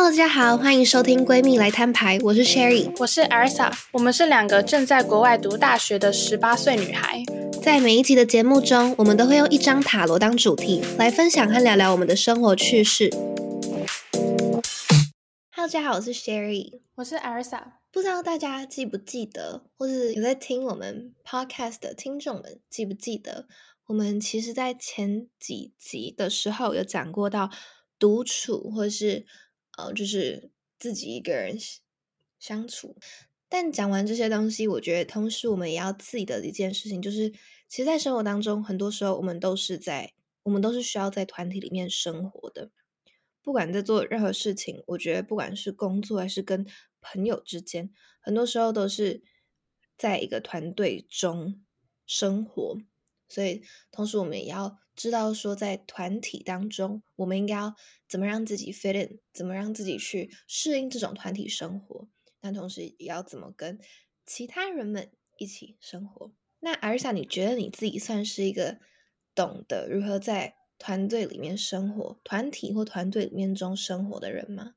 Hello，大家好，欢迎收听闺蜜来摊牌，我是 Sherry，我是 Elsa，我们是两个正在国外读大学的十八岁女孩。在每一集的节目中，我们都会用一张塔罗当主题来分享和聊聊我们的生活趣事。Hello，大家好，我是 Sherry，我是 Elsa。不知道大家记不记得，或是有在听我们 Podcast 的听众们记不记得，我们其实在前几集的时候有讲过到独处，或是呃，就是自己一个人相处。但讲完这些东西，我觉得同时我们也要记得一件事情，就是其实，在生活当中，很多时候我们都是在，我们都是需要在团体里面生活的。不管在做任何事情，我觉得不管是工作还是跟朋友之间，很多时候都是在一个团队中生活。所以，同时我们也要知道说，在团体当中，我们应该要怎么让自己 fit in，怎么让自己去适应这种团体生活。那同时，也要怎么跟其他人们一起生活。那阿尔萨，你觉得你自己算是一个懂得如何在团队里面生活、团体或团队里面中生活的人吗？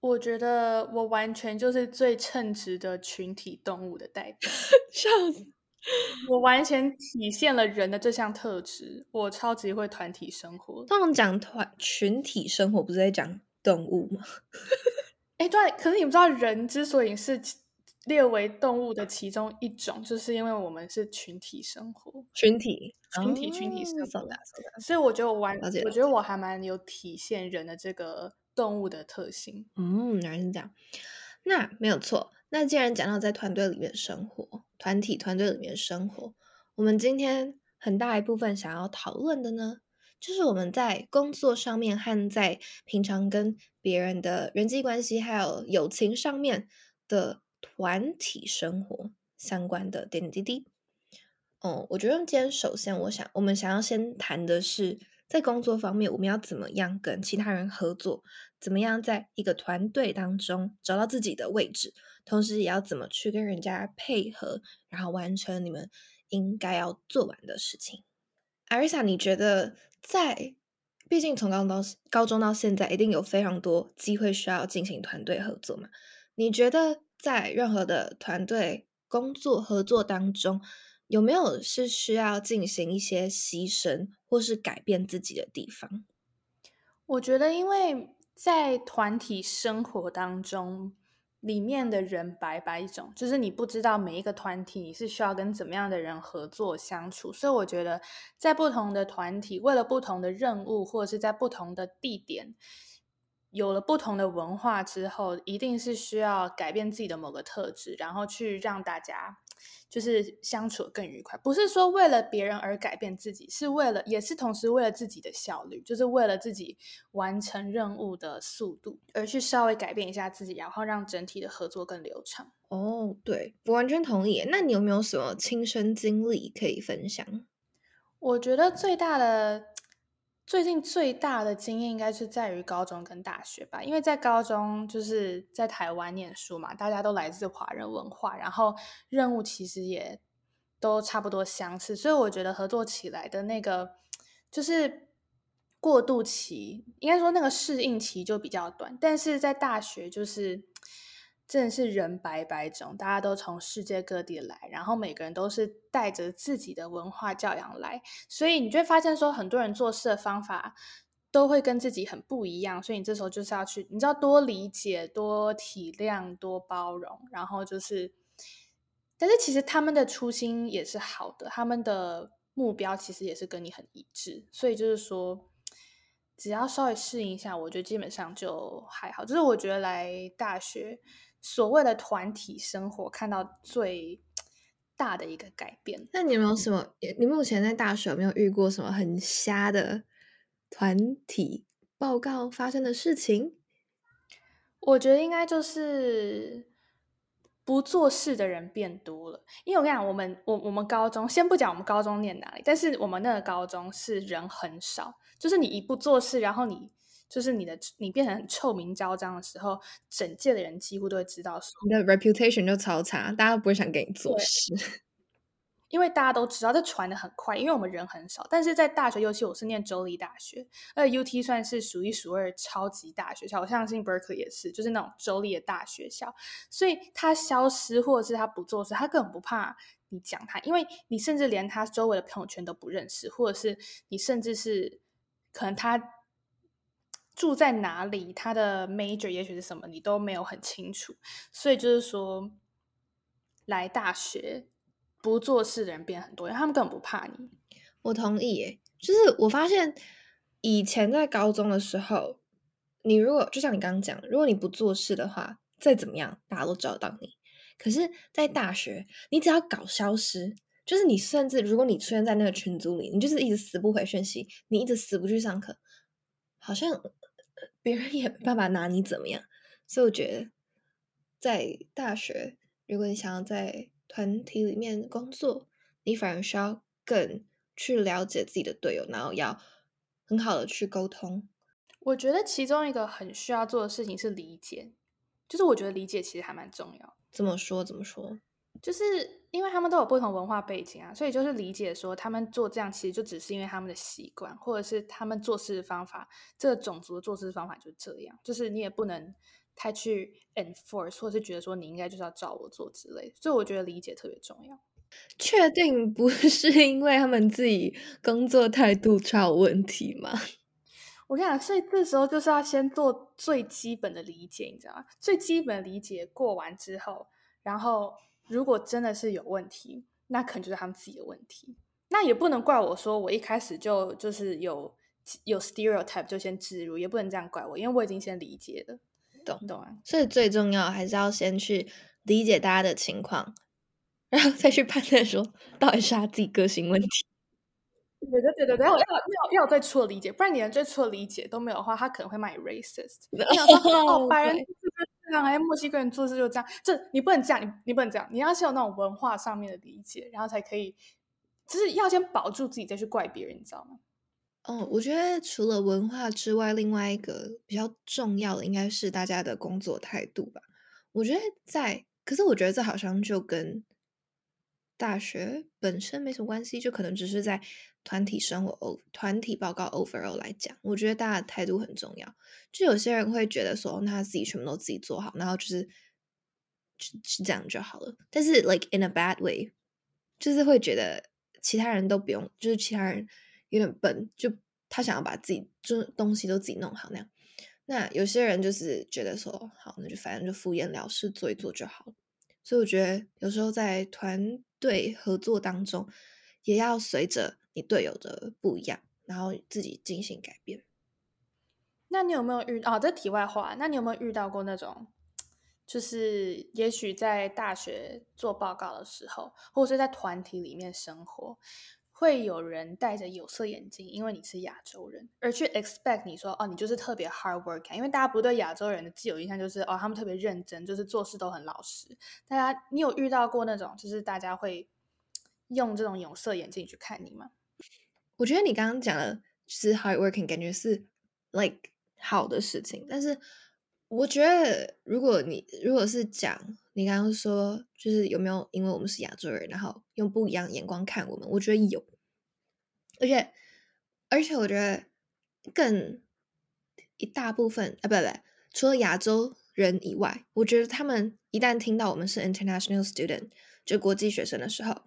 我觉得我完全就是最称职的群体动物的代表，笑死！我完全体现了人的这项特质，我超级会团体生活。通常讲团群体生活，不是在讲动物吗？哎，对，可是你不知道，人之所以是列为动物的其中一种，就是因为我们是群体生活，群体，群体，群体生活。所以我觉得我完，我觉得我还蛮有体现人的这个动物的特性。嗯，原来是这样。那没有错。那既然讲到在团队里面生活，团体团队里面生活，我们今天很大一部分想要讨论的呢，就是我们在工作上面和在平常跟别人的人际关系还有友情上面的团体生活相关的点点滴滴。哦，我觉得今天首先我想我们想要先谈的是，在工作方面我们要怎么样跟其他人合作，怎么样在一个团队当中找到自己的位置。同时也要怎么去跟人家配合，然后完成你们应该要做完的事情。艾瑞莎，你觉得在毕竟从高中到高中到现在，一定有非常多机会需要进行团队合作嘛？你觉得在任何的团队工作合作当中，有没有是需要进行一些牺牲或是改变自己的地方？我觉得，因为在团体生活当中。里面的人百百种，就是你不知道每一个团体你是需要跟怎么样的人合作相处，所以我觉得在不同的团体，为了不同的任务，或者是在不同的地点，有了不同的文化之后，一定是需要改变自己的某个特质，然后去让大家。就是相处更愉快，不是说为了别人而改变自己，是为了，也是同时为了自己的效率，就是为了自己完成任务的速度而去稍微改变一下自己，然后让整体的合作更流畅。哦，对，我完全同意。那你有没有什么亲身经历可以分享？我觉得最大的。最近最大的经验应该是在于高中跟大学吧，因为在高中就是在台湾念书嘛，大家都来自华人文化，然后任务其实也都差不多相似，所以我觉得合作起来的那个就是过渡期，应该说那个适应期就比较短，但是在大学就是。真的是人百百种，大家都从世界各地来，然后每个人都是带着自己的文化教养来，所以你就会发现说，很多人做事的方法都会跟自己很不一样，所以你这时候就是要去，你知道多理解、多体谅、多包容，然后就是，但是其实他们的初心也是好的，他们的目标其实也是跟你很一致，所以就是说，只要稍微适应一下，我觉得基本上就还好。就是我觉得来大学。所谓的团体生活，看到最大的一个改变。那你有没有什么？你目前在大学有没有遇过什么很瞎的团体报告发生的事情？我觉得应该就是不做事的人变多了。因为我跟你讲，我们我我们高中先不讲我们高中念哪里，但是我们那个高中是人很少，就是你一不做事，然后你。就是你的，你变成很臭名昭彰的时候，整届的人几乎都会知道，你的 reputation 就超差，大家不会想给你做事。因为大家都知道这传的很快，因为我们人很少。但是在大学，尤其我是念州立大学，而且 UT 算是数一数二超级大学校，我相信 Berkeley 也是，就是那种州立的大学校。所以他消失或者是他不做事，他根本不怕你讲他，因为你甚至连他周围的朋友圈都不认识，或者是你甚至是可能他住在哪里，他的 major 也许是什么，你都没有很清楚。所以就是说，来大学。不做事的人变很多，因为他们根本不怕你。我同意，耶，就是我发现以前在高中的时候，你如果就像你刚刚讲，如果你不做事的话，再怎么样大家都找到你。可是，在大学，你只要搞消失，就是你甚至如果你出现在那个群组里，你就是一直死不回讯息，你一直死不去上课，好像别人也没办法拿你怎么样。所以我觉得，在大学，如果你想要在团体里面工作，你反而需要更去了解自己的队友，然后要很好的去沟通。我觉得其中一个很需要做的事情是理解，就是我觉得理解其实还蛮重要。怎么说？怎么说？就是因为他们都有不同文化背景啊，所以就是理解说他们做这样其实就只是因为他们的习惯，或者是他们做事的方法，这个种族的做事方法就是这样。就是你也不能。太去 enforce，或是觉得说你应该就是要照我做之类，所以我觉得理解特别重要。确定不是因为他们自己工作态度出问题吗？我跟你讲，所以这时候就是要先做最基本的理解，你知道吗？最基本的理解过完之后，然后如果真的是有问题，那可能就是他们自己的问题。那也不能怪我说我一开始就就是有有 stereotype 就先植入，也不能这样怪我，因为我已经先理解了。懂懂啊，所以最重要还是要先去理解大家的情况，然后再去判断说到底是他自己个性问题。对对对对对，要要要最初的理解，不然你连最初的理解都没有的话，他可能会骂你 racist。你想说哦，白人 就是样，哎，墨西哥人做事就这样，这你不能这样，你你不能这样，你要先有那种文化上面的理解，然后才可以，就是要先保住自己，再去怪别人，你知道吗？哦，我觉得除了文化之外，另外一个比较重要的应该是大家的工作态度吧。我觉得在，可是我觉得这好像就跟大学本身没什么关系，就可能只是在团体生活、团体报告 overall 来讲，我觉得大家的态度很重要。就有些人会觉得说，那自己全部都自己做好，然后就是是是这样就好了。但是 like in a bad way，就是会觉得其他人都不用，就是其他人。有点笨，就他想要把自己就东西都自己弄好那样。那有些人就是觉得说，好，那就反正就敷衍了事，做一做就好了。所以我觉得有时候在团队合作当中，也要随着你队友的不一样，然后自己进行改变。那你有没有遇哦？这题外话，那你有没有遇到过那种，就是也许在大学做报告的时候，或者是在团体里面生活？会有人戴着有色眼镜，因为你是亚洲人，而去 expect 你说哦，你就是特别 hard work，因为大家不对亚洲人的既有印象就是哦，他们特别认真，就是做事都很老实。大家，你有遇到过那种就是大家会用这种有色眼镜去看你吗？我觉得你刚刚讲的是 hard working，感觉是 like 好的事情，但是我觉得如果你如果是讲。你刚刚说，就是有没有因为我们是亚洲人，然后用不一样眼光看我们？我觉得有，而且而且我觉得更一大部分啊，不不不，除了亚洲人以外，我觉得他们一旦听到我们是 international student，就国际学生的时候，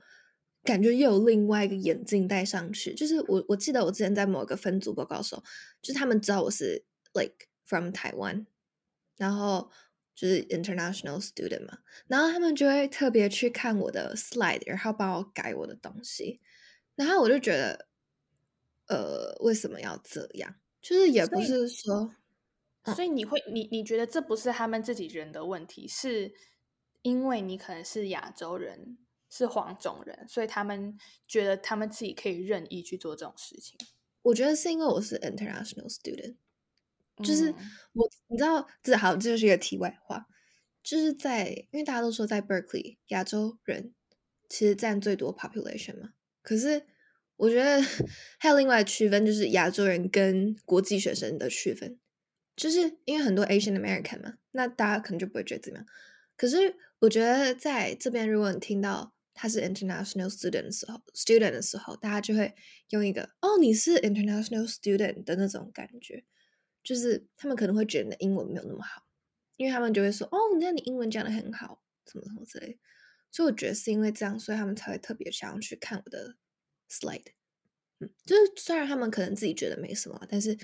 感觉又有另外一个眼镜戴上去。就是我我记得我之前在某个分组报告的时候，就是他们知道我是 like from 台湾，然后。就是 international student 嘛，然后他们就会特别去看我的 slide，然后帮我改我的东西，然后我就觉得，呃，为什么要这样？就是也不是说，所以你会，你你觉得这不是他们自己人的问题，是因为你可能是亚洲人，是黄种人，所以他们觉得他们自己可以任意去做这种事情。我觉得是因为我是 international student。就是我，你知道，这好，这就是一个题外话。就是在，因为大家都说在 Berkeley，亚洲人其实占最多 population 嘛。可是我觉得 还有另外区分，就是亚洲人跟国际学生的区分。就是因为很多 Asian American 嘛，那大家可能就不会觉得怎么样。可是我觉得在这边，如果你听到他是 international student 的时候，student 的时候，大家就会用一个哦，你是 international student 的那种感觉，就是他们可能会觉得你的英文没有那么好，因为他们就会说哦，那你英文讲的很好，什么什么之类。所以我觉得是因为这样，所以他们才会特别想要去看我的 slide。嗯，就是虽然他们可能自己觉得没什么，但是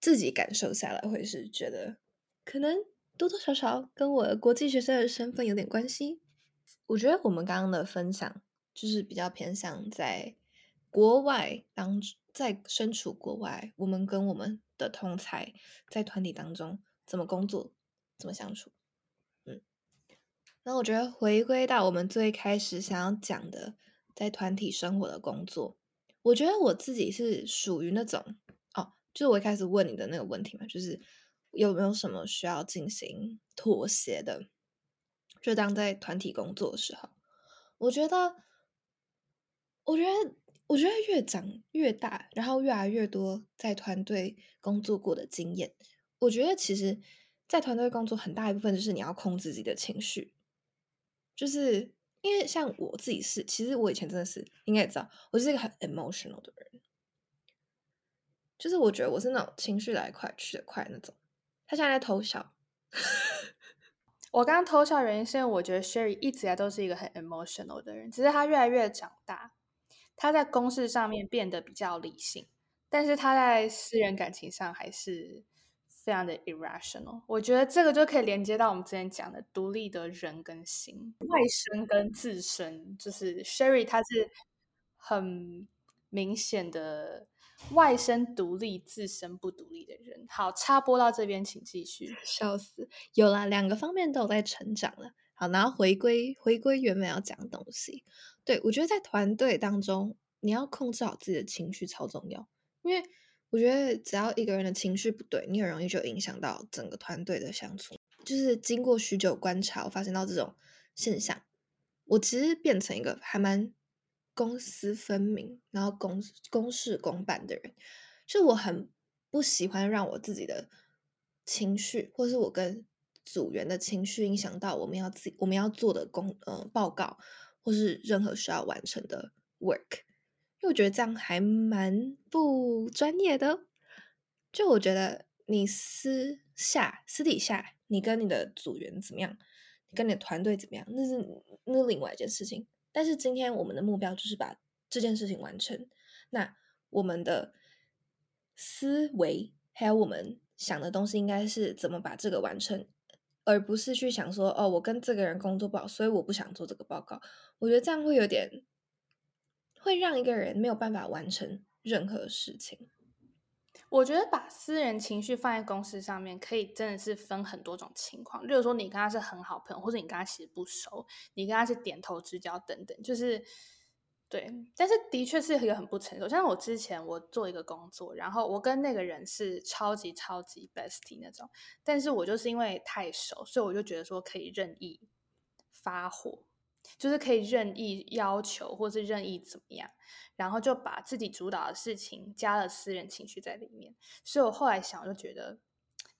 自己感受下来会是觉得可能多多少少跟我国际学生的身份有点关系。我觉得我们刚刚的分享就是比较偏向在国外当在身处国外，我们跟我们的同才在团体当中怎么工作，怎么相处。嗯，那我觉得回归到我们最开始想要讲的，在团体生活的工作，我觉得我自己是属于那种哦，就是我一开始问你的那个问题嘛，就是有没有什么需要进行妥协的。就当在团体工作的时候，我觉得，我觉得，我觉得越长越大，然后越来越多在团队工作过的经验，我觉得其实，在团队工作很大一部分就是你要控制自己的情绪，就是因为像我自己是，其实我以前真的是应该也知道，我是一个很 emotional 的人，就是我觉得我是那种情绪来快去的快那种。他现在在偷笑。我刚刚偷笑原因是因为我觉得 Sherry 一直来都是一个很 emotional 的人，只是他越来越长大，他在公事上面变得比较理性，但是他在私人感情上还是非常的 irrational。我觉得这个就可以连接到我们之前讲的独立的人跟心，外生跟自身，就是 Sherry 他是很明显的。外身独立，自身不独立的人。好，插播到这边，请继续。笑死，有了两个方面都有在成长了。好，然后回归回归原本要讲的东西。对我觉得在团队当中，你要控制好自己的情绪超重要，因为我觉得只要一个人的情绪不对，你很容易就影响到整个团队的相处。就是经过许久观察，我发现到这种现象，我其实变成一个还蛮。公私分明，然后公公事公办的人，就我很不喜欢让我自己的情绪，或是我跟组员的情绪影响到我们要自我们要做的工呃报告，或是任何需要完成的 work，因为我觉得这样还蛮不专业的。就我觉得你私下私底下，你跟你的组员怎么样，你跟你的团队怎么样，那是那是另外一件事情。但是今天我们的目标就是把这件事情完成。那我们的思维还有我们想的东西，应该是怎么把这个完成，而不是去想说哦，我跟这个人工作不好，所以我不想做这个报告。我觉得这样会有点会让一个人没有办法完成任何事情。我觉得把私人情绪放在公司上面，可以真的是分很多种情况。例如说，你跟他是很好朋友，或者你跟他其实不熟，你跟他是点头之交等等，就是对。但是的确是一个很不成熟。像我之前我做一个工作，然后我跟那个人是超级超级 bestie 那种，但是我就是因为太熟，所以我就觉得说可以任意发火。就是可以任意要求，或是任意怎么样，然后就把自己主导的事情加了私人情绪在里面。所以我后来想，就觉得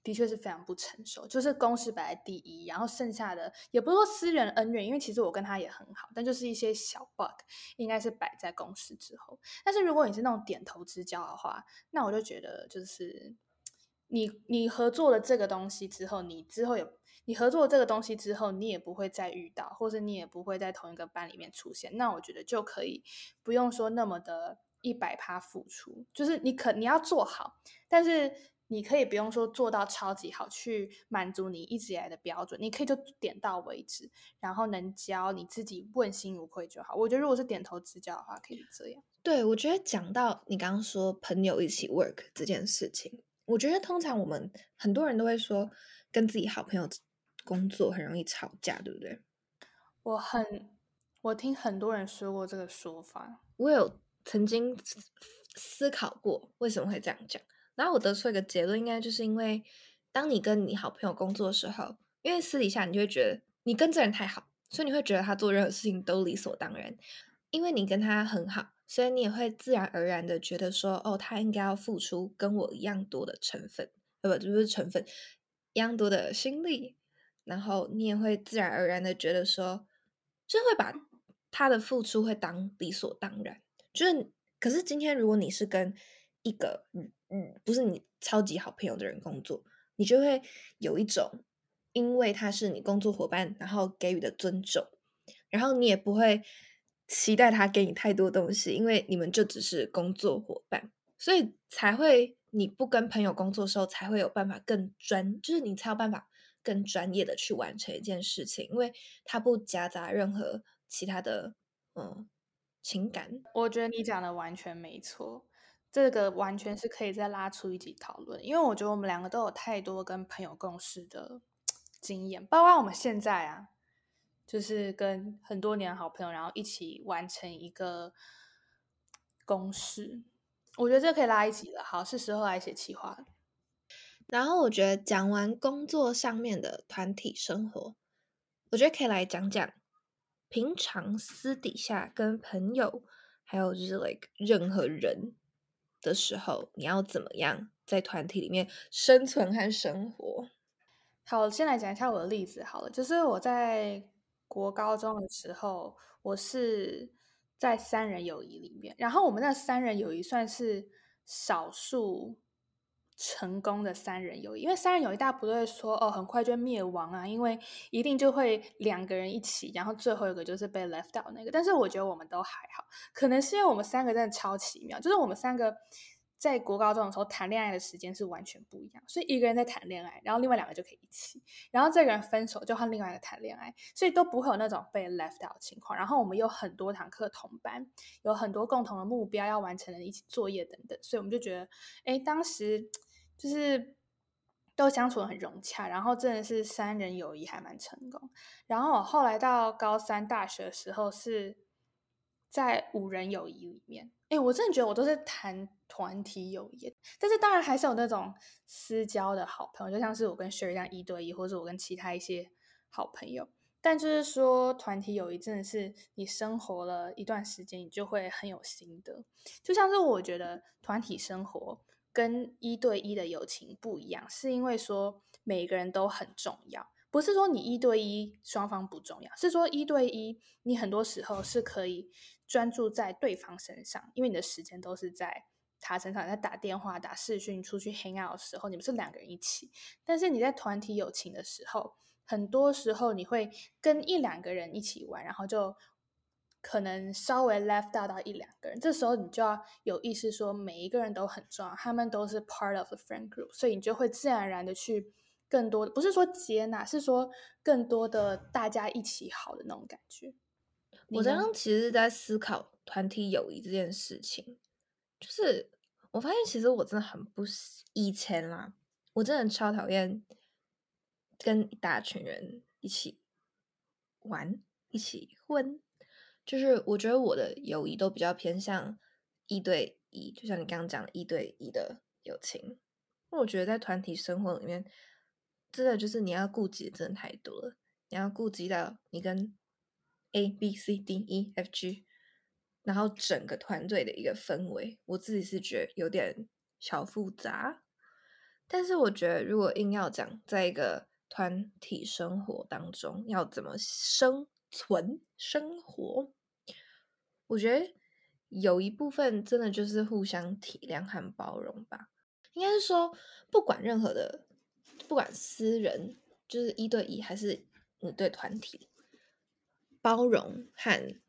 的确是非常不成熟。就是公事摆在第一，然后剩下的也不是说私人恩怨，因为其实我跟他也很好，但就是一些小 bug 应该是摆在公事之后。但是如果你是那种点头之交的话，那我就觉得就是你你合作了这个东西之后，你之后有。你合作这个东西之后，你也不会再遇到，或者你也不会在同一个班里面出现。那我觉得就可以不用说那么的一百趴付出，就是你可你要做好，但是你可以不用说做到超级好，去满足你一直以来的标准。你可以就点到为止，然后能教你自己问心无愧就好。我觉得如果是点头之交的话，可以这样。对，我觉得讲到你刚刚说朋友一起 work 这件事情，我觉得通常我们很多人都会说跟自己好朋友。工作很容易吵架，对不对？我很，我听很多人说过这个说法。我有曾经思考过为什么会这样讲，然后我得出一个结论，应该就是因为当你跟你好朋友工作的时候，因为私底下你就会觉得你跟这人太好，所以你会觉得他做任何事情都理所当然。因为你跟他很好，所以你也会自然而然的觉得说，哦，他应该要付出跟我一样多的成分，呃，不，就是成分一样多的心力。然后你也会自然而然的觉得说，就会把他的付出会当理所当然。就是，可是今天如果你是跟一个嗯嗯不是你超级好朋友的人工作，你就会有一种因为他是你工作伙伴，然后给予的尊重，然后你也不会期待他给你太多东西，因为你们就只是工作伙伴，所以才会你不跟朋友工作的时候才会有办法更专，就是你才有办法更专业的去完成一件事情，因为他不夹杂任何其他的嗯。情感，我觉得你讲的完全没错，这个完全是可以再拉出一集讨论。因为我觉得我们两个都有太多跟朋友共事的经验，包括我们现在啊，就是跟很多年好朋友，然后一起完成一个公事。我觉得这可以拉一集了。好，是时候来写企划了。然后我觉得讲完工作上面的团体生活，我觉得可以来讲讲。平常私底下跟朋友，还有就是 like 任何人的时候，你要怎么样在团体里面生存和生活？好，先来讲一下我的例子好了，就是我在国高中的时候，我是在三人友谊里面，然后我们那三人友谊算是少数。成功的三人友谊，因为三人友谊大家不会说哦，很快就灭亡啊，因为一定就会两个人一起，然后最后一个就是被 left out 那个。但是我觉得我们都还好，可能是因为我们三个真的超奇妙，就是我们三个在国高中的时候谈恋爱的时间是完全不一样，所以一个人在谈恋爱，然后另外两个就可以一起，然后这个人分手就换另外一个谈恋爱，所以都不会有那种被 left out 的情况。然后我们有很多堂课同班，有很多共同的目标要完成的一起作业等等，所以我们就觉得，哎，当时。就是都相处的很融洽，然后真的是三人友谊还蛮成功。然后我后来到高三大学的时候是在五人友谊里面，哎，我真的觉得我都是谈团体友谊，但是当然还是有那种私交的好朋友，就像是我跟 Sherry 这样一对一，或者我跟其他一些好朋友。但就是说团体友谊真的是你生活了一段时间，你就会很有心得。就像是我觉得团体生活。跟一对一的友情不一样，是因为说每个人都很重要，不是说你一对一双方不重要，是说一对一你很多时候是可以专注在对方身上，因为你的时间都是在他身上，在打电话、打视讯、出去 hang out 的时候，你们是两个人一起。但是你在团体友情的时候，很多时候你会跟一两个人一起玩，然后就。可能稍微 left out 到一两个人，这时候你就要有意识说每一个人都很重要，他们都是 part of the friend group，所以你就会自然而然的去更多的，不是说接纳，是说更多的大家一起好的那种感觉。我刚刚其实是在思考团体友谊这件事情，就是我发现其实我真的很不以前啦，我真的超讨厌跟一大群人一起玩，一起混。就是我觉得我的友谊都比较偏向一对一，就像你刚刚讲的一对一的友情。我觉得在团体生活里面，真的就是你要顾及的真的太多了。你要顾及到你跟 A、B、C、D、E、F、G，然后整个团队的一个氛围，我自己是觉得有点小复杂。但是我觉得，如果硬要讲在一个团体生活当中要怎么生，存生活，我觉得有一部分真的就是互相体谅和包容吧。应该是说，不管任何的，不管私人，就是一对一还是你对团体，包容和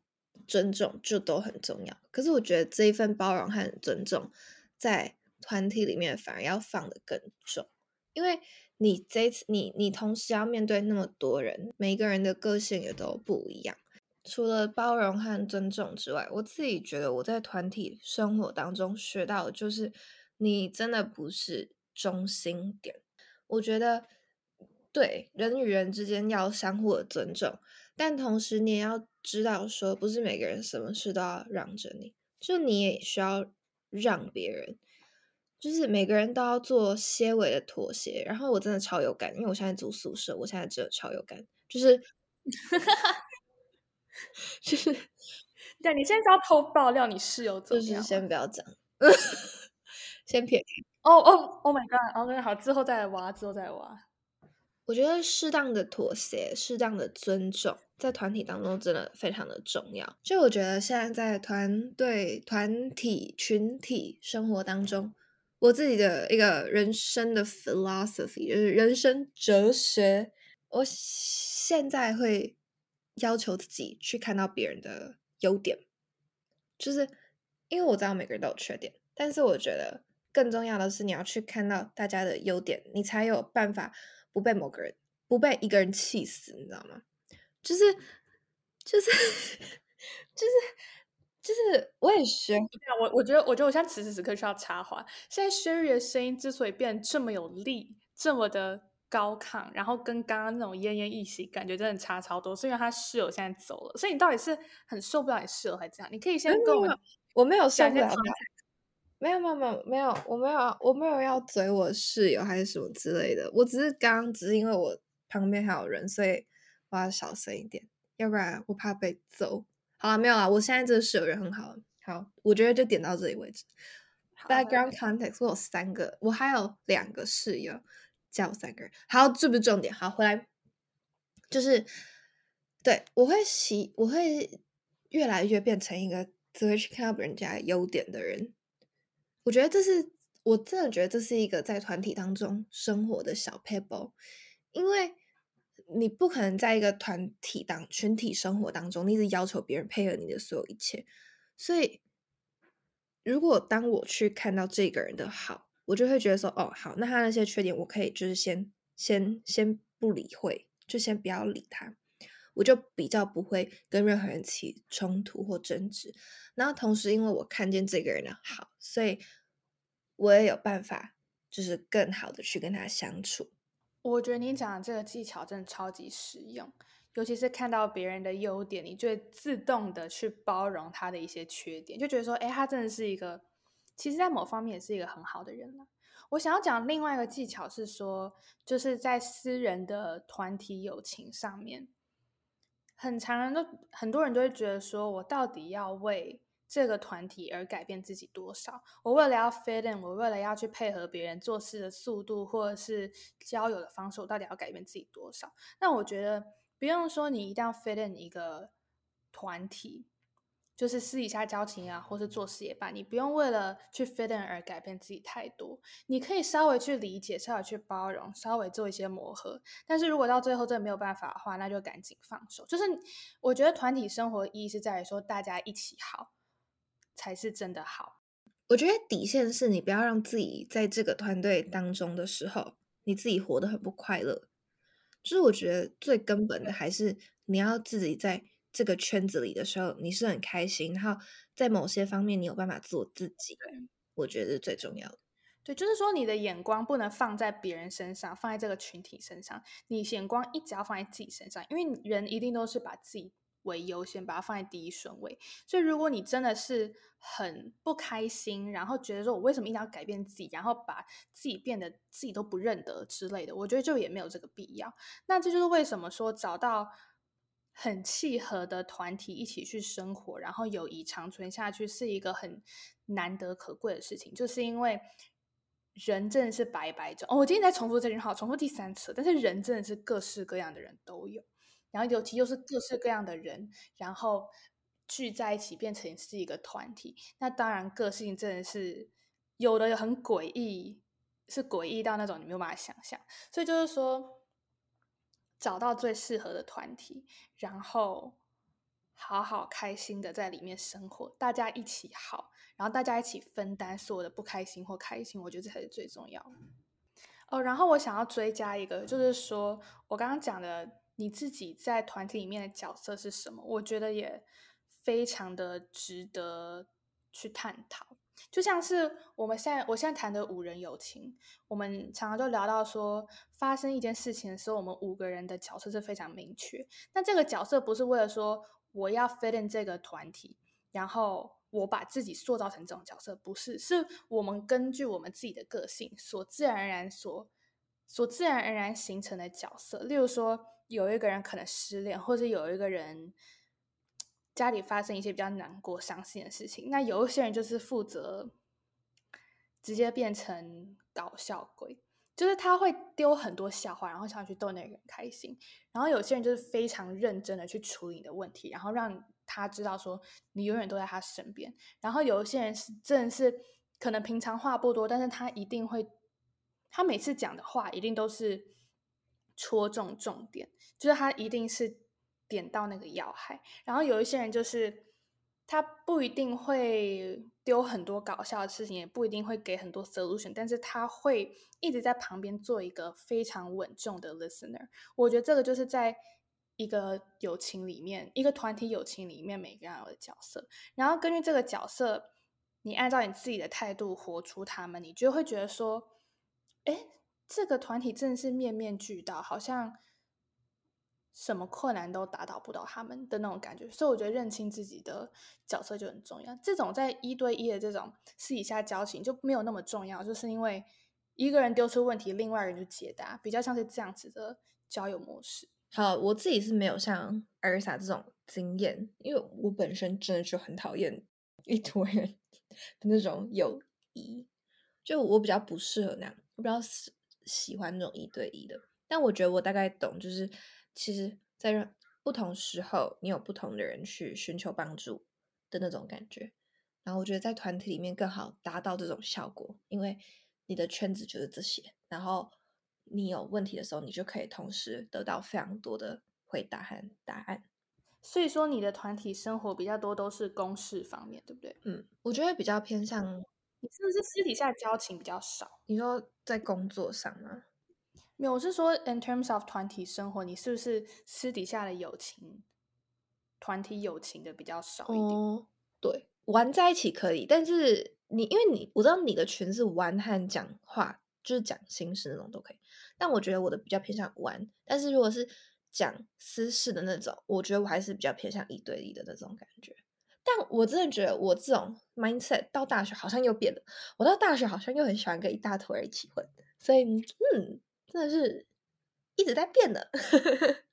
尊重就都很重要。可是我觉得这一份包容和尊重，在团体里面反而要放的更重，因为。你这次，你你同时要面对那么多人，每个人的个性也都不一样。除了包容和尊重之外，我自己觉得我在团体生活当中学到的就是，你真的不是中心点。我觉得，对人与人之间要相互的尊重，但同时你也要知道，说不是每个人什么事都要让着你，就你也需要让别人。就是每个人都要做些微的妥协，然后我真的超有感，因为我现在住宿舍，我现在真的超有感，就是，就是，对，你现在是要偷爆料你室友怎么样？就是先不要讲，先撇开。哦哦，Oh my God！OK，好，之后再来挖，之后再来挖。我觉得适当的妥协，适当的尊重，在团体当中真的非常的重要。就我觉得现在在团队、团体、群体生活当中，我自己的一个人生的 philosophy 就是人生哲学，我现在会要求自己去看到别人的优点，就是因为我知道每个人都有缺点，但是我觉得更重要的是你要去看到大家的优点，你才有办法不被某个人、不被一个人气死，你知道吗？就是，就是，就是，就是我也学。我我觉得，我觉得我现在此时此刻需要插话。现在 Sherry 的声音之所以变这么有力，这么的高亢，然后跟刚刚那种奄奄一息感觉真的差超多，是因为他室友现在走了。所以你到底是很受不了你室友，还是这样？你可以先跟我们，我没有受不了，没有没有没有没有，我没有我没有要嘴我室友还是什么之类的。我只是刚刚只是因为我旁边还有人，所以。我要小声一点，要不然我怕被揍。好了，没有啊。我现在这个室友人很好，好，我觉得就点到这里为止。Background context，我有三个，我还有两个室友，加我三个人。好，这不是重点。好，回来就是，对我会喜，我会越来越变成一个只会去看到人家优点的人。我觉得这是，我真的觉得这是一个在团体当中生活的小 pebble，因为。你不可能在一个团体当群体生活当中，你一直要求别人配合你的所有一切。所以，如果当我去看到这个人的好，我就会觉得说，哦，好，那他那些缺点，我可以就是先先先不理会，就先不要理他，我就比较不会跟任何人起冲突或争执。然后同时，因为我看见这个人的好，所以我也有办法，就是更好的去跟他相处。我觉得你讲的这个技巧真的超级实用，尤其是看到别人的优点，你就会自动的去包容他的一些缺点，就觉得说，哎，他真的是一个，其实在某方面也是一个很好的人了。我想要讲另外一个技巧是说，就是在私人的团体友情上面，很常人都很多人都会觉得说，我到底要为。这个团体而改变自己多少？我为了要 fit in，我为了要去配合别人做事的速度，或者是交友的方式，我到底要改变自己多少？那我觉得不用说，你一定要 fit in 一个团体，就是私底下交情啊，或是做事业吧，你不用为了去 fit in 而改变自己太多。你可以稍微去理解，稍微去包容，稍微做一些磨合。但是如果到最后真的没有办法的话，那就赶紧放手。就是我觉得团体生活意义是在于说大家一起好。才是真的好。我觉得底线是你不要让自己在这个团队当中的时候，你自己活得很不快乐。就是我觉得最根本的还是你要自己在这个圈子里的时候，你是很开心，然后在某些方面你有办法做自己。我觉得是最重要的。对，就是说你的眼光不能放在别人身上，放在这个群体身上，你眼光一直要放在自己身上，因为人一定都是把自己。为优先，把它放在第一顺位。所以，如果你真的是很不开心，然后觉得说我为什么一定要改变自己，然后把自己变得自己都不认得之类的，我觉得就也没有这个必要。那这就是为什么说找到很契合的团体一起去生活，然后友谊长存下去，是一个很难得可贵的事情。就是因为人真的是百百种。哦，我今天在重复这句话，重复第三次。但是人真的是各式各样的人都有。然后尤其又是各式各样的人，然后聚在一起变成是一个团体，那当然个性真的是有的很诡异，是诡异到那种你没有办法想象。所以就是说，找到最适合的团体，然后好好开心的在里面生活，大家一起好，然后大家一起分担所有的不开心或开心，我觉得这才是最重要。哦，然后我想要追加一个，就是说我刚刚讲的。你自己在团体里面的角色是什么？我觉得也非常的值得去探讨。就像是我们现在，我现在谈的五人友情，我们常常就聊到说，发生一件事情的时候，我们五个人的角色是非常明确。那这个角色不是为了说我要 fit in 这个团体，然后我把自己塑造成这种角色，不是，是我们根据我们自己的个性所自然而然所所自然而然形成的角色。例如说。有一个人可能失恋，或者有一个人家里发生一些比较难过、伤心的事情，那有一些人就是负责直接变成搞笑鬼。就是他会丢很多笑话，然后想去逗那个人开心。然后有些人就是非常认真的去处理你的问题，然后让他知道说你永远都在他身边。然后有一些人是真的是可能平常话不多，但是他一定会，他每次讲的话一定都是戳中重点，就是他一定是点到那个要害。然后有一些人就是。他不一定会丢很多搞笑的事情，也不一定会给很多 solution，但是他会一直在旁边做一个非常稳重的 listener。我觉得这个就是在一个友情里面，一个团体友情里面每个人有的角色。然后根据这个角色，你按照你自己的态度活出他们，你就会觉得说，哎，这个团体真的是面面俱到，好像。什么困难都打倒不到他们的那种感觉，所以我觉得认清自己的角色就很重要。这种在一对一的这种私底下交情就没有那么重要，就是因为一个人丢出问题，另外人就解答，比较像是这样子的交友模式。好，我自己是没有像艾尔莎这种经验，因为我本身真的就很讨厌一堆人 的那种友谊，就我比较不适合那样，我比较喜喜欢那种一对一的。但我觉得我大概懂，就是。其实，在不同时候，你有不同的人去寻求帮助的那种感觉。然后，我觉得在团体里面更好达到这种效果，因为你的圈子就是这些。然后，你有问题的时候，你就可以同时得到非常多的回答和答案。所以说，你的团体生活比较多都是公事方面，对不对？嗯，我觉得比较偏向。你是不是私底下交情比较少？你说在工作上吗？没有，我是说，in terms of 团体生活，你是不是私底下的友情，团体友情的比较少一点？对，玩在一起可以，但是你因为你我知道你的群是玩和讲话，就是讲心事那种都可以。但我觉得我的比较偏向玩，但是如果是讲私事的那种，我觉得我还是比较偏向一对一的那种感觉。但我真的觉得我这种 mindset 到大学好像又变了，我到大学好像又很喜欢跟一大坨人一起混，所以嗯。真的是一直在变的，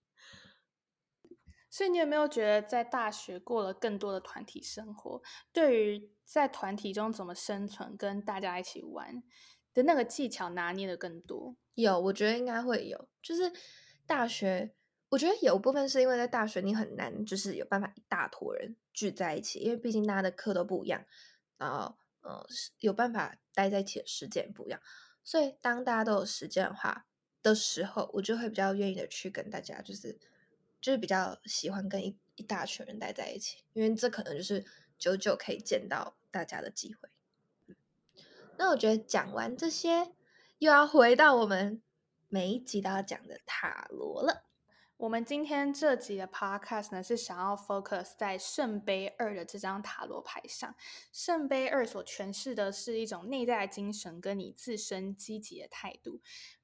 所以你有没有觉得在大学过了更多的团体生活，对于在团体中怎么生存、跟大家一起玩的那个技巧拿捏的更多？有，我觉得应该会有。就是大学，我觉得有部分是因为在大学你很难就是有办法一大坨人聚在一起，因为毕竟大家的课都不一样，然后呃有办法待在一起的时间不一样，所以当大家都有时间的话。的时候，我就会比较愿意的去跟大家，就是就是比较喜欢跟一一大群人待在一起，因为这可能就是久久可以见到大家的机会。那我觉得讲完这些，又要回到我们每一集都要讲的塔罗了。我们今天这集的 podcast 呢，是想要 focus 在圣杯二的这张塔罗牌上。圣杯二所诠释的是一种内在精神跟你自身积极的态度。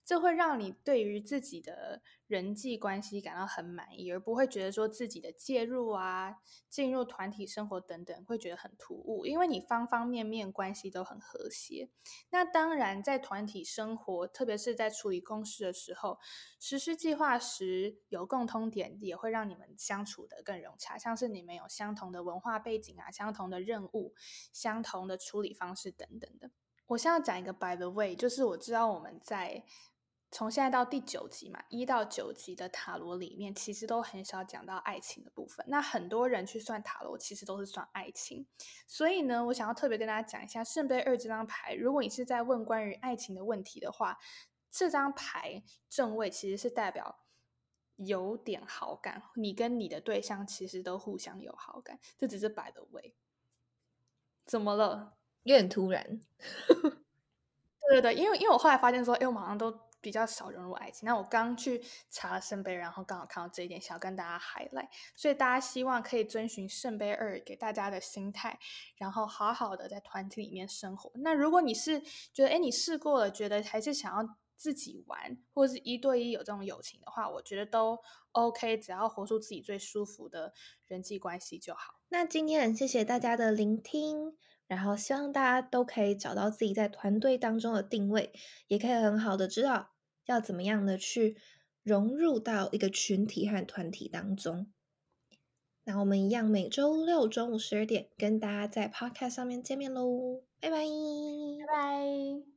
这会让你对于自己的人际关系感到很满意，而不会觉得说自己的介入啊、进入团体生活等等会觉得很突兀，因为你方方面面关系都很和谐。那当然，在团体生活，特别是在处理公事的时候，实施计划时有共通点，也会让你们相处的更融洽，像是你们有相同的文化背景啊、相同的任务、相同的处理方式等等的。我现在讲一个 by the way，就是我知道我们在。从现在到第九集嘛，一到九集的塔罗里面，其实都很少讲到爱情的部分。那很多人去算塔罗，其实都是算爱情。所以呢，我想要特别跟大家讲一下圣杯二这张牌。如果你是在问关于爱情的问题的话，这张牌正位其实是代表有点好感，你跟你的对象其实都互相有好感，这只是摆的位。怎么了？有点突然。对对对，因为因为我后来发现说，哎，我好像都。比较少融入爱情。那我刚去查了圣杯，然后刚好看到这一点，想要跟大家 highlight。所以大家希望可以遵循圣杯二给大家的心态，然后好好的在团体里面生活。那如果你是觉得，哎，你试过了，觉得还是想要自己玩，或者是一对一有这种友情的话，我觉得都 OK，只要活出自己最舒服的人际关系就好。那今天很谢谢大家的聆听。然后希望大家都可以找到自己在团队当中的定位，也可以很好的知道要怎么样的去融入到一个群体和团体当中。那我们一样每周六中午十二点跟大家在 Podcast 上面见面喽，拜拜，拜拜。